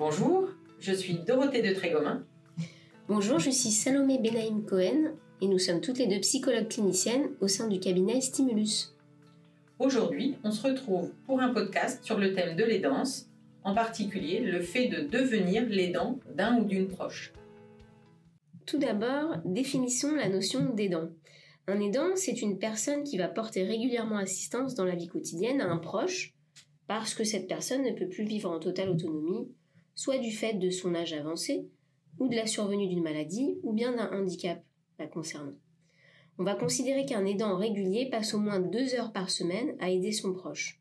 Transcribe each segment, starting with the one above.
Bonjour, je suis Dorothée de Trégomin. Bonjour, je suis Salomé Benaïm Cohen et nous sommes toutes les deux psychologues cliniciennes au sein du cabinet Stimulus. Aujourd'hui, on se retrouve pour un podcast sur le thème de l'aidance, en particulier le fait de devenir l'aidant d'un ou d'une proche. Tout d'abord, définissons la notion d'aidant. Un aidant, c'est une personne qui va porter régulièrement assistance dans la vie quotidienne à un proche parce que cette personne ne peut plus vivre en totale autonomie, soit du fait de son âge avancé, ou de la survenue d'une maladie, ou bien d'un handicap la concernant. On va considérer qu'un aidant régulier passe au moins deux heures par semaine à aider son proche.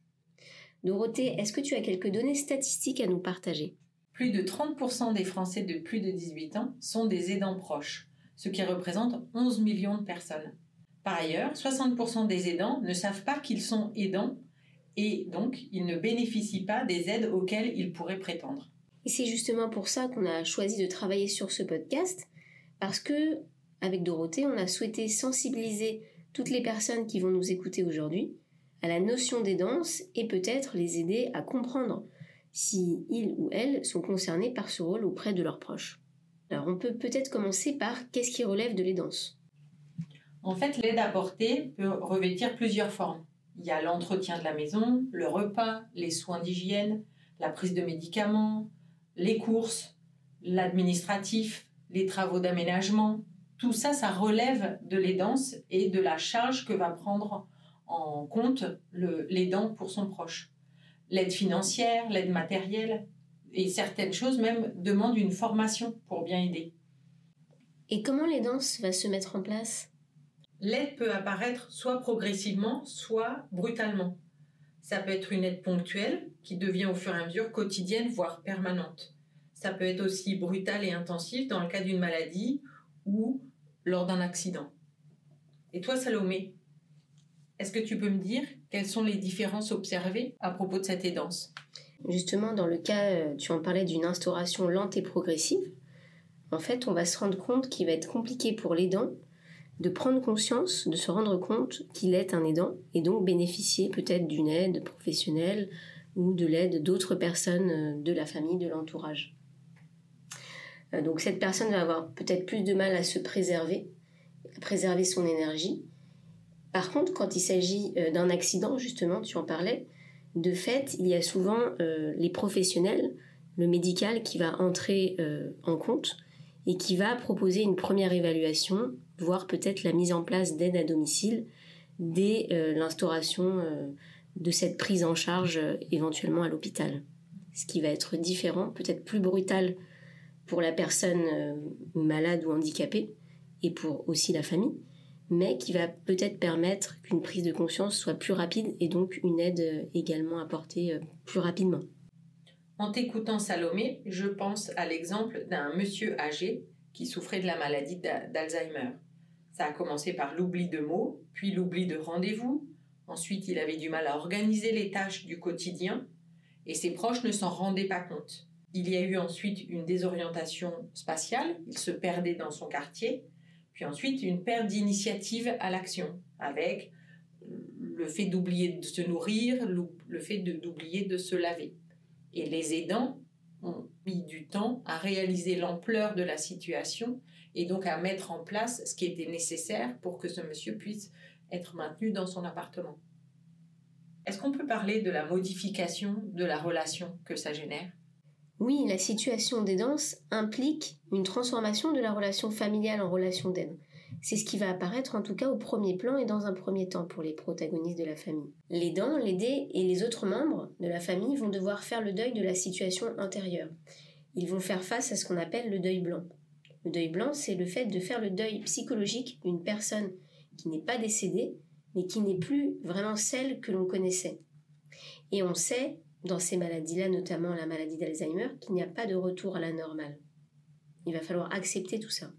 Dorothée, est-ce que tu as quelques données statistiques à nous partager? Plus de 30% des Français de plus de 18 ans sont des aidants proches, ce qui représente 11 millions de personnes. Par ailleurs, 60% des aidants ne savent pas qu'ils sont aidants et donc ils ne bénéficient pas des aides auxquelles ils pourraient prétendre. Et c'est justement pour ça qu'on a choisi de travailler sur ce podcast, parce que, avec Dorothée, on a souhaité sensibiliser toutes les personnes qui vont nous écouter aujourd'hui à la notion d'aidance et peut-être les aider à comprendre si ils ou elles sont concernés par ce rôle auprès de leurs proches. Alors on peut peut-être commencer par qu'est-ce qui relève de l'aidance En fait, l'aide apportée peut revêtir plusieurs formes. Il y a l'entretien de la maison, le repas, les soins d'hygiène, la prise de médicaments, les courses, l'administratif, les travaux d'aménagement. Tout ça, ça relève de l'aidance et de la charge que va prendre en compte l'aidant pour son proche. L'aide financière, l'aide matérielle et certaines choses même demandent une formation pour bien aider. Et comment l'aidance va se mettre en place? L'aide peut apparaître soit progressivement, soit brutalement. Ça peut être une aide ponctuelle qui devient au fur et à mesure quotidienne, voire permanente. Ça peut être aussi brutale et intensive dans le cas d'une maladie ou lors d'un accident. Et toi, Salomé, est-ce que tu peux me dire quelles sont les différences observées à propos de cette aidance? Justement, dans le cas, euh, tu en parlais d'une instauration lente et progressive. En fait, on va se rendre compte qu'il va être compliqué pour l'aidant de prendre conscience, de se rendre compte qu'il est un aidant et donc bénéficier peut-être d'une aide professionnelle ou de l'aide d'autres personnes euh, de la famille, de l'entourage. Euh, donc cette personne va avoir peut-être plus de mal à se préserver, à préserver son énergie. Par contre, quand il s'agit euh, d'un accident, justement, tu en parlais, de fait, il y a souvent les professionnels, le médical qui va entrer en compte et qui va proposer une première évaluation, voire peut-être la mise en place d'aide à domicile dès euh, l'instauration euh, de cette prise en charge euh, éventuellement à l'hôpital. Ce qui va être différent, peut-être plus brutal pour la personne malade ou handicapée et pour aussi la famille, mais qui va peut-être permettre qu'une prise de conscience soit plus rapide et donc une aide également apportée plus rapidement. En t'écoutant Salomé, je pense à l'exemple d'un monsieur âgé qui souffrait de la maladie d'Alzheimer. Ça a commencé par l'oubli de mots, puis l'oubli de rendez-vous. Ensuite, il avait du mal à organiser les tâches du quotidien et ses proches ne s'en rendaient pas compte. Il y a eu ensuite une désorientation spatiale, il se perdait dans son quartier, puis ensuite une perte d'initiative à l'action avec le fait d'oublier de se nourrir, le fait d'oublier de se laver. Et les aidants ont du temps à réaliser l'ampleur de la situation et donc à mettre en place ce qui était nécessaire pour que ce monsieur puisse être maintenu dans son appartement. Est-ce qu'on peut parler de la modification de la relation que ça génère? Oui, la situation d'aidance implique une transformation de la relation familiale en relation d'aide. C'est ce qui va apparaître en tout cas au premier plan et dans un premier temps pour les protagonistes de la famille. L'aidant, l'aidé et les autres membres de la famille vont devoir faire le deuil de la situation intérieure. Ils vont faire face à ce qu'on appelle le deuil blanc. Le deuil blanc, c'est le fait de faire le deuil psychologique d'une personne qui n'est pas décédée, mais qui n'est plus vraiment celle que l'on connaissait. Et on sait, dans ces maladies-là, notamment la maladie d'Alzheimer, qu'il n'y a pas de retour à la normale. Il va falloir accepter tout ça.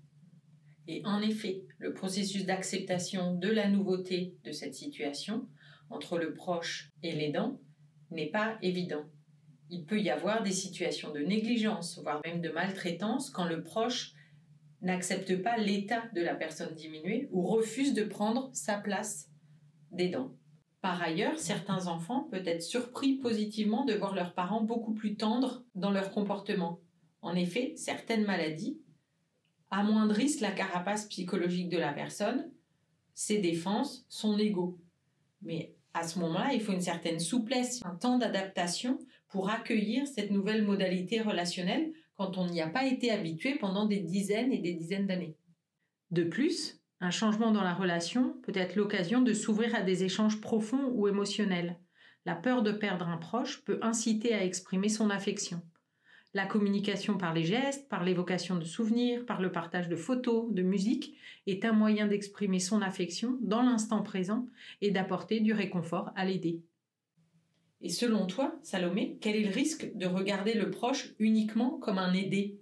Et en effet, le processus d'acceptation de la nouveauté de cette situation entre le proche et l'aidant n'est pas évident. Il peut y avoir des situations de négligence, voire même de maltraitance, quand le proche n'accepte pas l'état de la personne diminuée ou refuse de prendre sa place d'aidant. Par ailleurs, certains enfants peuvent être surpris positivement de voir leurs parents beaucoup plus tendres dans leur comportement. En effet, certaines maladies amoindrissent la carapace psychologique de la personne, ses défenses, son ego. Mais à ce moment-là, il faut une certaine souplesse, un temps d'adaptation pour accueillir cette nouvelle modalité relationnelle quand on n'y a pas été habitué pendant des dizaines et des dizaines d'années. De plus, un changement dans la relation peut être l'occasion de s'ouvrir à des échanges profonds ou émotionnels. La peur de perdre un proche peut inciter à exprimer son affection. La communication par les gestes, par l'évocation de souvenirs, par le partage de photos, de musique, est un moyen d'exprimer son affection dans l'instant présent et d'apporter du réconfort à l'aider. Et selon toi, Salomé, quel est le risque de regarder le proche uniquement comme un aidé?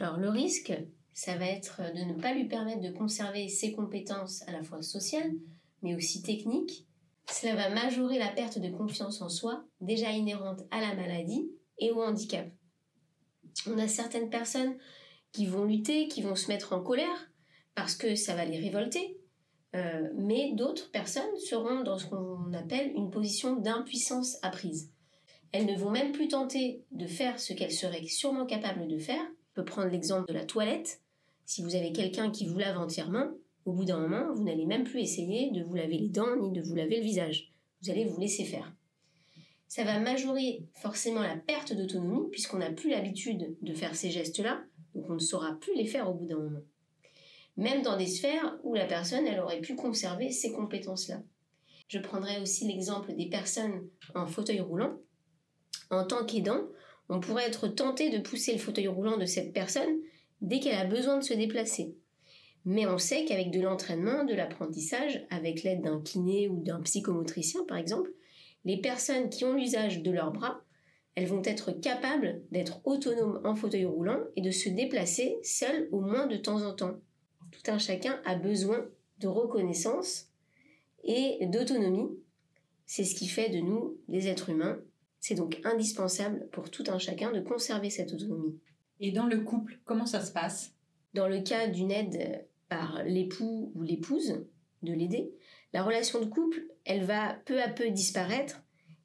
Alors le risque, ça va être de ne pas lui permettre de conserver ses compétences à la fois sociales, mais aussi techniques. Cela va majorer la perte de confiance en soi, déjà inhérente à la maladie et au handicap. On a certaines personnes qui vont lutter, qui vont se mettre en colère, parce que ça va les révolter, euh, mais d'autres personnes seront dans ce qu'on appelle une position d'impuissance apprise. Elles ne vont même plus tenter de faire ce qu'elles seraient sûrement capables de faire. On peut prendre l'exemple de la toilette. Si vous avez quelqu'un qui vous lave entièrement, au bout d'un moment, vous n'allez même plus essayer de vous laver les dents ni de vous laver le visage. Vous allez vous laisser faire. Ça va majorer forcément la perte d'autonomie puisqu'on n'a plus l'habitude de faire ces gestes-là, donc on ne saura plus les faire au bout d'un moment même dans des sphères où la personne, elle aurait pu conserver ces compétences-là. Je prendrai aussi l'exemple des personnes en fauteuil roulant. En tant qu'aidant, on pourrait être tenté de pousser le fauteuil roulant de cette personne dès qu'elle a besoin de se déplacer. Mais on sait qu'avec de l'entraînement, de l'apprentissage, avec l'aide d'un kiné ou d'un psychomotricien par exemple, les personnes qui ont l'usage de leurs bras, elles vont être capables d'être autonomes en fauteuil roulant et de se déplacer seules au moins de temps en temps tout un chacun a besoin de reconnaissance et d'autonomie. C'est ce qui fait de nous des êtres humains. C'est donc indispensable pour tout un chacun de conserver cette autonomie. Et dans le couple, comment ça se passe? Dans le cas d'une aide par l'époux ou l'épouse, de l'aider, la relation de couple, elle va peu à peu disparaître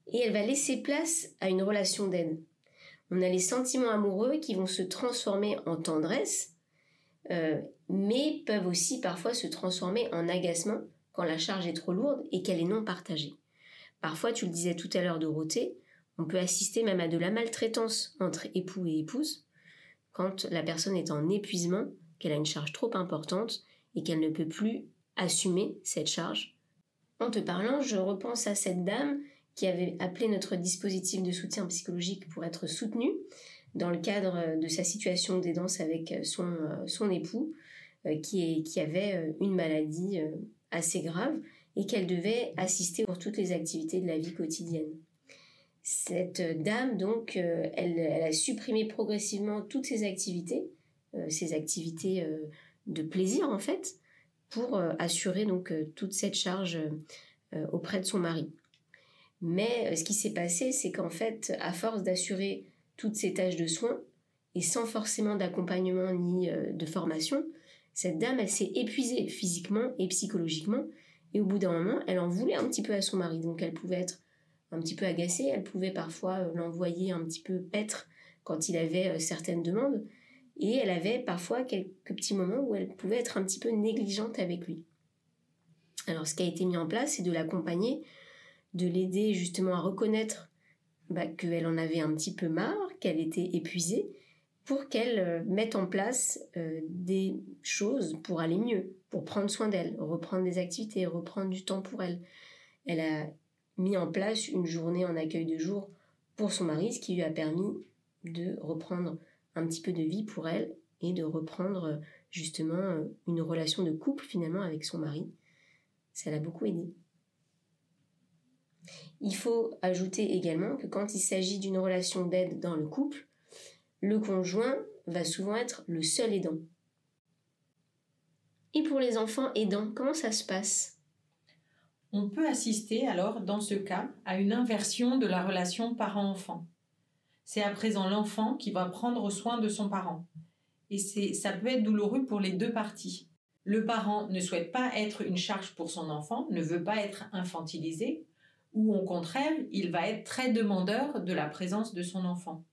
et elle va laisser place à une relation d'aide. On a les sentiments amoureux qui vont se transformer en tendresse euh, mais peuvent aussi parfois se transformer en agacement quand la charge est trop lourde et qu'elle est non partagée. Parfois, tu le disais tout à l'heure Dorothée, on peut assister même à de la maltraitance entre époux et épouse quand la personne est en épuisement, qu'elle a une charge trop importante et qu'elle ne peut plus assumer cette charge. En te parlant, je repense à cette dame qui avait appelé notre dispositif de soutien psychologique pour être soutenue dans le cadre de sa situation d'aidance avec son, euh, son époux, euh, qui, qui avait euh, une maladie assez grave et qu'elle devait assister pour toutes les activités de la vie quotidienne. Cette dame, donc, elle a supprimé progressivement toutes ses activités, ses activités de plaisir en fait, pour assurer donc toute cette charge auprès de son mari. Mais ce qui s'est passé, c'est qu'en fait, à force d'assurer toutes ces tâches de soins et sans forcément d'accompagnement ni euh, de formation, cette dame, elle s'est épuisée physiquement et psychologiquement et au bout d'un moment, elle en voulait un petit peu à son mari. Donc elle pouvait être un petit peu agacée, elle pouvait parfois euh, l'envoyer un petit peu paître quand il avait euh, certaines demandes et elle avait parfois quelques petits moments où elle pouvait être un petit peu négligente avec lui. Alors ce qui a été mis en place, c'est de l'accompagner, de l'aider justement à reconnaître bah, qu'elle en avait un petit peu marre, qu'elle était épuisée, pour qu'elle euh, mette en place euh, des choses pour aller mieux, pour prendre soin d'elle, reprendre des activités, reprendre du temps pour elle. Elle a mis en place une journée en accueil de jour pour son mari, ce qui lui a permis de reprendre un petit peu de vie pour elle et de reprendre justement une relation de couple finalement avec son mari. Ça l'a beaucoup aidé. Il faut ajouter également que quand il s'agit d'une relation d'aide dans le couple, le conjoint va souvent être le seul aidant. Et pour les enfants aidants, comment ça se passe? On peut assister alors, dans ce cas, à une inversion de la relation parent-enfant. C'est à présent l'enfant qui va prendre soin de son parent. Et ça peut être douloureux pour les deux parties. le parent ne souhaite pas être une charge pour son enfant, ne veut pas être infantilisé, ou au contraire, il va être très demandeur de la présence de son enfant.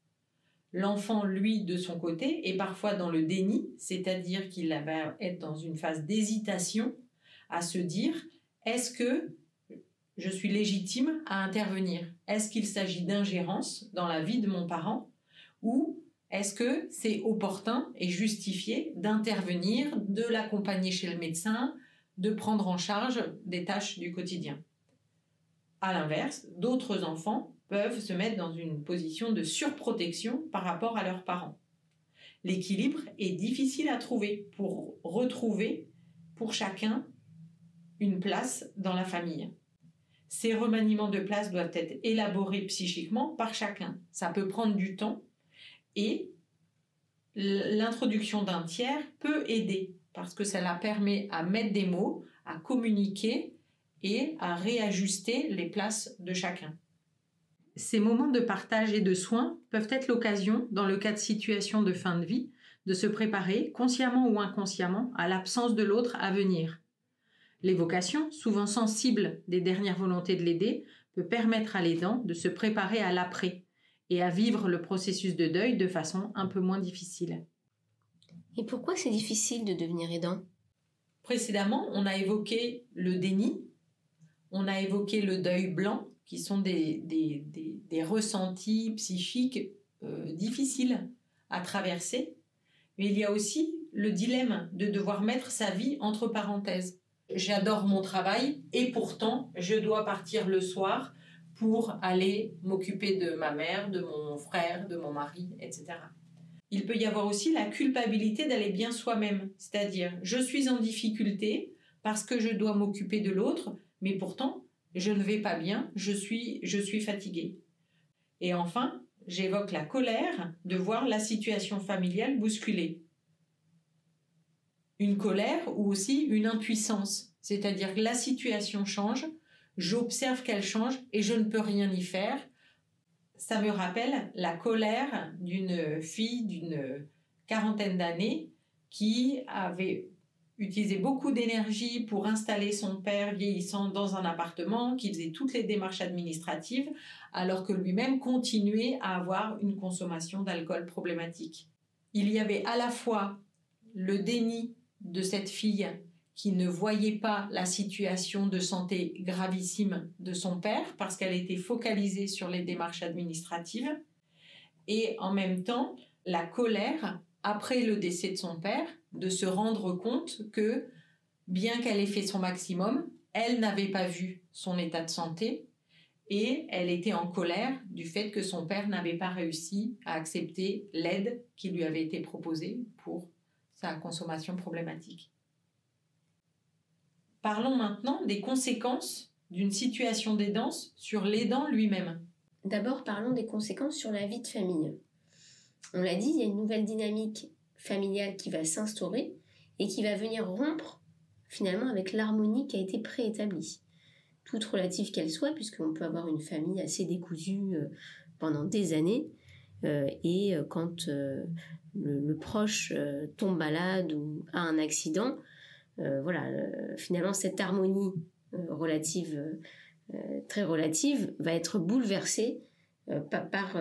L'enfant, lui, de son côté, est parfois dans le déni, c'est-à-dire qu'il va être dans une phase d'hésitation à se dire est-ce que je suis légitime à intervenir Est-ce qu'il s'agit d'ingérence dans la vie de mon parent ou est-ce que c'est opportun et justifié d'intervenir, de l'accompagner chez le médecin, de prendre en charge des tâches du quotidien? À l'inverse, d'autres enfants peuvent se mettre dans une position de surprotection par rapport à leurs parents. L'équilibre est difficile à trouver pour retrouver pour chacun une place dans la famille. Ces remaniements de place doivent être élaborés psychiquement par chacun. Ça peut prendre du temps et l'introduction d'un tiers peut aider parce que ça la permet à mettre des mots, à communiquer et à réajuster les places de chacun. Ces moments de partage et de soins peuvent être l'occasion, dans le cas de situations de fin de vie, de se préparer, consciemment ou inconsciemment, à l'absence de l'autre à venir. L'évocation, souvent sensible des dernières volontés de l'aider, peut permettre à l'aidant de se préparer à l'après et à vivre le processus de deuil de façon un peu moins difficile. Et pourquoi c'est difficile de devenir aidant? Précédemment, on a évoqué le déni, on a évoqué le deuil blanc, qui sont des, des, ressentis psychiques euh, difficiles à traverser. Mais il y a aussi le dilemme de devoir mettre sa vie entre parenthèses j'adore mon travail et pourtant je dois partir le soir pour aller m'occuper de ma mère, de mon frère, de mon mari, etc. Il peut y avoir aussi la culpabilité d'aller bien soi-même, c'est-à-dire je suis en difficulté parce que je dois m'occuper de l'autre, mais pourtant je ne vais pas bien, je suis, je suis fatiguée. Et enfin, j'évoque la colère de voir la situation familiale bousculée une colère ou aussi une impuissance. C'est-à-dire que la situation change, j'observe qu'elle change et je ne peux rien y faire. Ça me rappelle la colère d'une fille d'une quarantaine d'années qui avait utilisé beaucoup d'énergie pour installer son père vieillissant dans un appartement, qui faisait toutes les démarches administratives, alors que lui-même continuait à avoir une consommation d'alcool problématique. Il y avait à la fois le déni de cette fille qui ne voyait pas la situation de santé gravissime de son père parce qu'elle était focalisée sur les démarches administratives. Et en même temps la colère après le décès de son père de se rendre compte que bien qu'elle ait fait son maximum, elle n'avait pas vu son état de santé et elle était en colère du fait que son père n'avait pas réussi à accepter l'aide qui lui avait été proposée pour sa consommation problématique. Parlons maintenant des conséquences d'une situation d'aidance sur l'aidant lui-même. D'abord, parlons des conséquences sur la vie de famille. On l'a dit, il y a une nouvelle dynamique familiale qui va s'instaurer et qui va venir rompre finalement avec l'harmonie qui a été préétablie. Toute relative qu'elle soit, puisqu'on peut avoir une famille assez décousue euh, pendant des années, et euh, quand le, proche euh, tombe malade ou a un accident, euh, voilà, finalement cette harmonie euh, relative, très relative, va être bouleversée par,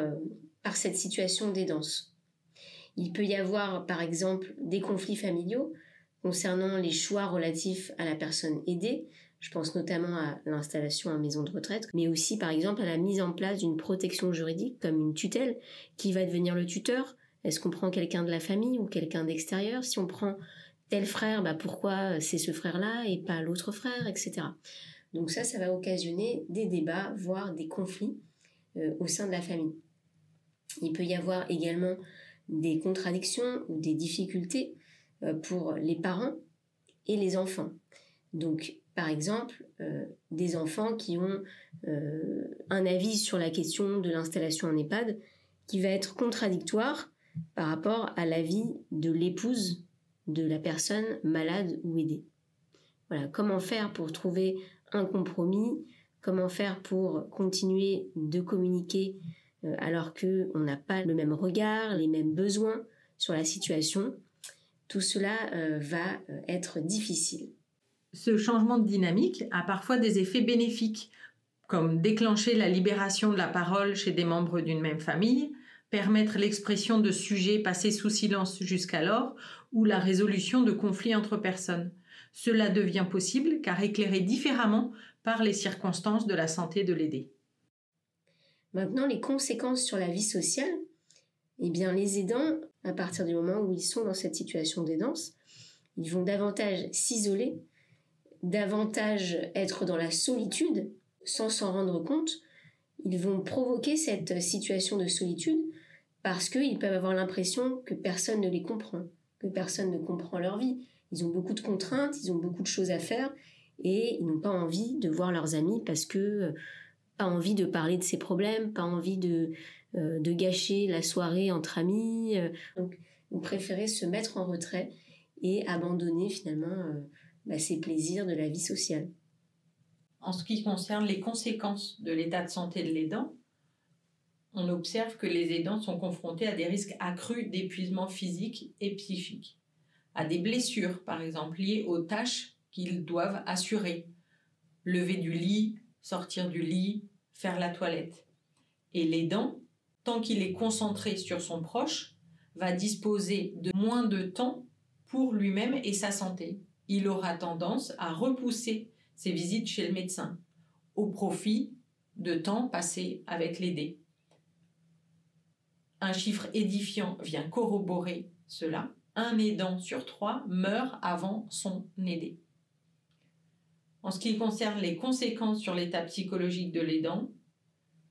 par, cette situation d'aidance. Il peut y avoir par exemple des conflits familiaux concernant les choix relatifs à la personne aidée. Je pense notamment à l'installation en maison de retraite, mais aussi par exemple à la mise en place d'une protection juridique comme une tutelle qui va devenir le tuteur, est-ce qu'on prend quelqu'un de la famille ou quelqu'un d'extérieur? Si on prend tel frère, bah pourquoi c'est ce frère-là et pas l'autre frère, etc. Donc ça, ça va occasionner des débats, voire des conflits euh, au sein de la famille. Il peut y avoir également des contradictions ou des difficultés euh, pour les parents et les enfants. Donc, par exemple, euh, des enfants qui ont un avis sur la question de l'installation en EHPAD qui va être contradictoire par rapport à l'avis de l'épouse de la personne malade ou aidée. Voilà, comment faire pour trouver un compromis, comment faire pour continuer de communiquer euh, alors que on n'a pas le même regard, les mêmes besoins sur la situation. tout cela euh, va euh, être difficile. Ce changement de dynamique a parfois des effets bénéfiques, comme déclencher la libération de la parole chez des membres d'une même famille, permettre l'expression de sujets passés sous silence jusqu'alors, ou la résolution de conflits entre personnes. Cela devient possible car éclairé différemment par les circonstances de la santé de l'aider. Maintenant, les conséquences sur la vie sociale, eh bien, les aidants, à partir du moment où ils sont dans cette situation d'aidance, ils vont davantage s'isoler, davantage être dans la solitude sans s'en rendre compte. Ils vont provoquer cette situation de solitude parce qu'ils peuvent avoir l'impression que personne ne les comprend, que personne ne comprend leur vie. Ils ont beaucoup de contraintes, ils ont beaucoup de choses à faire et ils n'ont pas envie de voir leurs amis parce que euh, pas envie de parler de ses problèmes, pas envie de, euh, de gâcher la soirée entre amis. Euh. donc, vous préférez se mettre en retrait et abandonner finalement bah, ces plaisirs de la vie sociale. En ce qui concerne les conséquences de l'état de santé de l'aidant, on observe que les aidants sont confrontés à des risques accrus d'épuisement physique et psychique, à des blessures par exemple liées aux tâches qu'ils doivent assurer, lever du lit, sortir du lit, faire la toilette. Et l'aidant, tant qu'il est concentré sur son proche, va disposer de moins de temps pour lui-même et sa santé. Il aura tendance à repousser ses visites chez le médecin au profit de temps passé avec l'aidé. Un chiffre édifiant vient corroborer cela. Un aidant sur trois meurt avant son aidé. En ce qui concerne les conséquences sur l'état psychologique de l'aidant,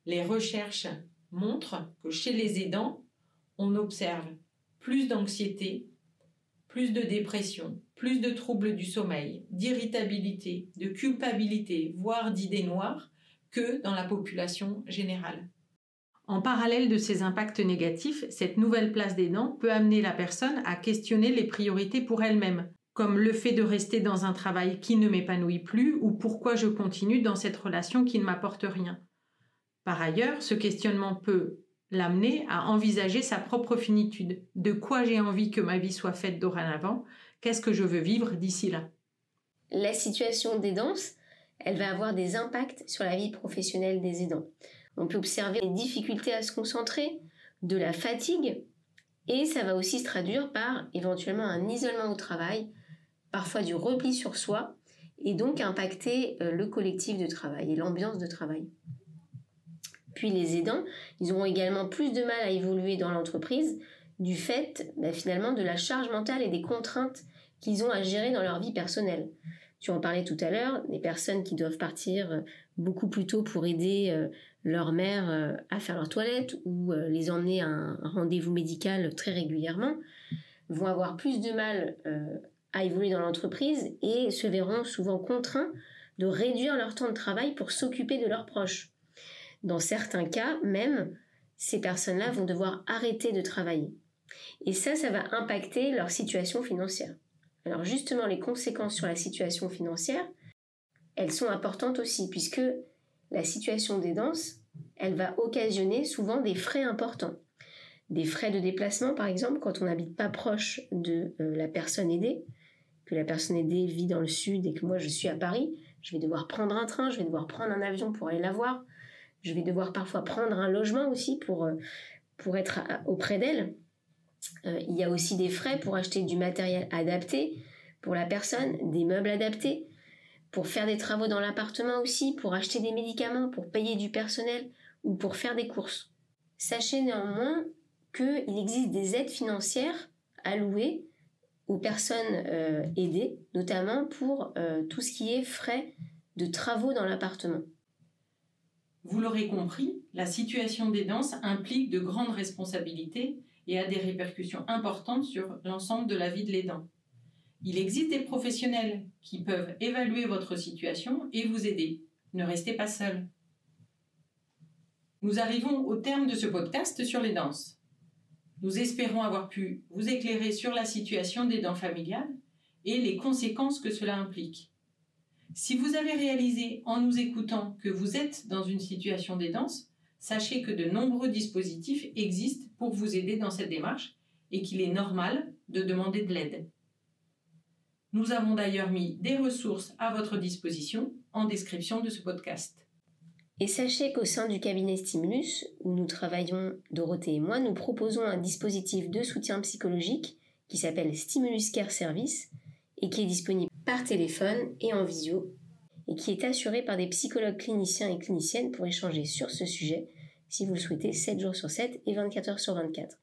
les recherches montrent que chez les aidants, on observe plus d'anxiété, plus de dépression, plus de troubles du sommeil, d'irritabilité, de culpabilité, voire d'idées noires, que dans la population générale. En parallèle de ces impacts négatifs, cette nouvelle place d'aidant peut amener la personne à questionner les priorités pour elle-même, comme le fait de rester dans un travail qui ne m'épanouit plus ou pourquoi je continue dans cette relation qui ne m'apporte rien. Par ailleurs, ce questionnement peut l'amener à envisager sa propre finitude. De quoi j'ai envie que ma vie soit faite dorénavant Qu'est-ce que je veux vivre d'ici là? La situation d'aidance, elle va avoir des impacts sur la vie professionnelle des aidants. On peut observer des difficultés à se concentrer, de la fatigue, et ça va aussi se traduire par éventuellement un isolement au travail, parfois du repli sur soi, et donc impacter euh, le collectif de travail et l'ambiance de travail. Puis les aidants, ils auront également plus de mal à évoluer dans l'entreprise du fait bah, finalement de la charge mentale et des contraintes qu'ils ont à gérer dans leur vie personnelle. Tu en parlais tout à l'heure, des personnes qui doivent partir euh, beaucoup plus tôt pour aider euh, leur mère à faire leur toilette ou les emmener à un rendez-vous médical très régulièrement vont avoir plus de mal à évoluer dans l'entreprise et se verront souvent contraints de réduire leur temps de travail pour s'occuper de leurs proches. Dans certains cas, même, ces personnes-là vont devoir arrêter de travailler. Et ça, ça va impacter leur situation financière. Alors justement, les conséquences sur la situation financière, elles sont importantes aussi, puisque la situation des danses, elle va occasionner souvent des frais importants. Des frais de déplacement, par exemple, quand on n'habite pas proche de euh, la personne aidée, que la personne aidée vit dans le sud et que moi je suis à Paris, je vais devoir prendre un train, je vais devoir prendre un avion pour aller la voir, je vais devoir parfois prendre un logement aussi pour, euh, pour être auprès d'elle. Euh, il y a aussi des frais pour acheter du matériel adapté pour la personne, des meubles adaptés, pour faire des travaux dans l'appartement aussi, pour acheter des médicaments, pour payer du personnel ou pour faire des courses. Sachez néanmoins qu'il existe des aides financières allouées aux personnes euh, aidées, notamment pour tout ce qui est frais de travaux dans l'appartement. Vous l'aurez compris, la situation d'aidance implique de grandes responsabilités et a des répercussions importantes sur l'ensemble de la vie de l'aidant. Il existe des professionnels qui peuvent évaluer votre situation et vous aider. Ne restez pas seul. Nous arrivons au terme de ce podcast sur les danses. Nous espérons avoir pu vous éclairer sur la situation des dents familiales et les conséquences que cela implique. Si vous avez réalisé en nous écoutant que vous êtes dans une situation d'aidance, sachez que de nombreux dispositifs existent pour vous aider dans cette démarche et qu'il est normal de demander de l'aide. Nous avons d'ailleurs mis des ressources à votre disposition en description de ce podcast. Et sachez qu'au sein du cabinet Stimulus, où nous travaillons, Dorothée et moi, nous proposons un dispositif de soutien psychologique qui s'appelle Stimulus Care Service et qui est disponible par téléphone et en visio et qui est assuré par des psychologues cliniciens et cliniciennes pour échanger sur ce sujet si vous le souhaitez 7 jours sur 7 et 24 heures sur 24.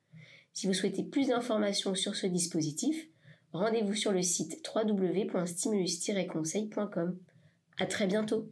Si vous souhaitez plus d'informations sur ce dispositif, rendez-vous sur le site www.stimulus-conseil.com. À très bientôt!